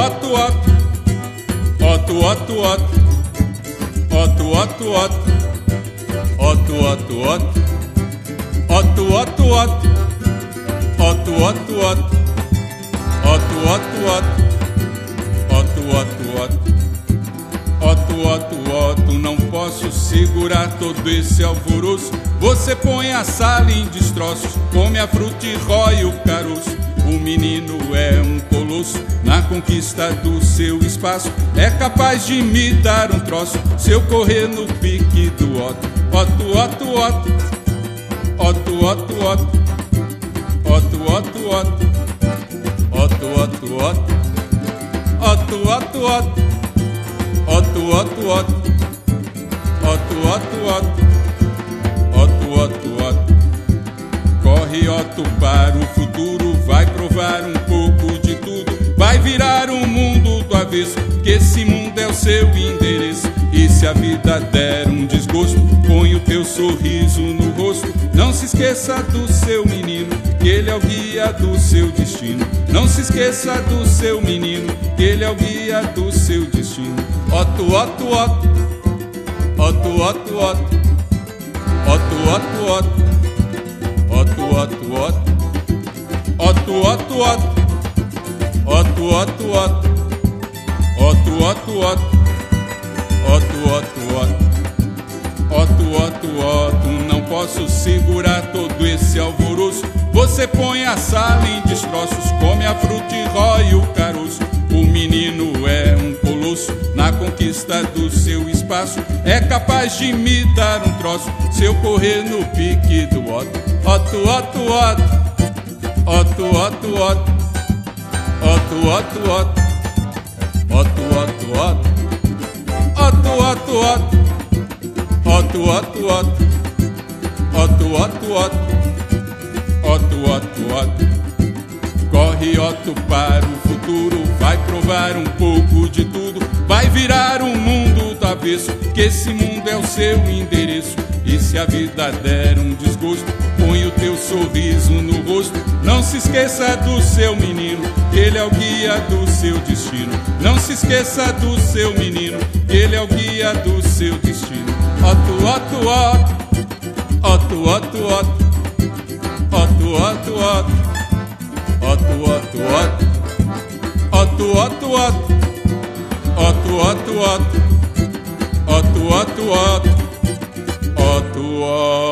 Otto, Otto. Otto, Otto, Otto. Otto, Otto, Otto. Otto, Otto, Otto. Otto, Otto, Otto. Otto, Otto, Otto. Otto, Otto, Otto. Otto, Otto, Otto. Otto, Otto, Otto, não posso segurar todo esse alvoroço. Você põe a sala em destroços, come a fruta e rói o caroço. O menino é um colosso na conquista do seu espaço. É capaz de me dar um troço se eu correr no pique do Otto. Otto, Otto, Otto. Otto, Otto, Otto. Otto, Otto, Otto. Otto, Otto, Otto. Otto, Otto, Otto. Otto, Otto, Otto. Otto, Otto, Otto. Otto, Otto, Otto. Otto, para o futuro. Vai provar um pouco de tudo. Vai virar um mundo do avesso. Que esse mundo é o seu endereço. E se a vida der um desgosto, põe o teu sorriso no rosto. Não se esqueça do seu menino, que ele é o guia do seu destino. Não se esqueça do seu menino, que ele é o guia do seu destino. Otto, Otto, Otto. Otto, Otto, Otto. Otto, Otto, Otto. Otto, Otto, Otto. Otto, Otto, Otto. Otto, Otto, Otto. Otto, Otto, Otto. Otto, Otto, Otto. Otto, Otto, Otto, não posso segurar todo esse alvoroço. Você põe a sala em destroços, come a fruta e rói o caroço. O menino é um colosso na conquista do seu espaço. É capaz de me dar um troço se eu correr no pique do Otto. Otto. Otto, Otto, Otto. Otto, Otto, Otto. Otto, Otto, Otto. Otto, Otto, Otto. Otto, Otto, Otto. Otto, Otto, Otto. Corre, Otto, para o futuro. Vai provar um pouco de tudo. Vai virar um mundo do avesso. Que esse mundo é o seu endereço. E se a vida der um desgosto, esqueça do seu menino, ele é o guia do seu destino. Não se esqueça do seu menino, ele é o guia do seu destino. Otto, Otto, Otto. Otto, Otto, Otto. Otto, Otto, Otto. Otto, Otto, Otto. Otto, Otto, Otto. Otto, Otto, Otto. Otto, Otto, Otto.